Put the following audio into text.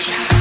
Action.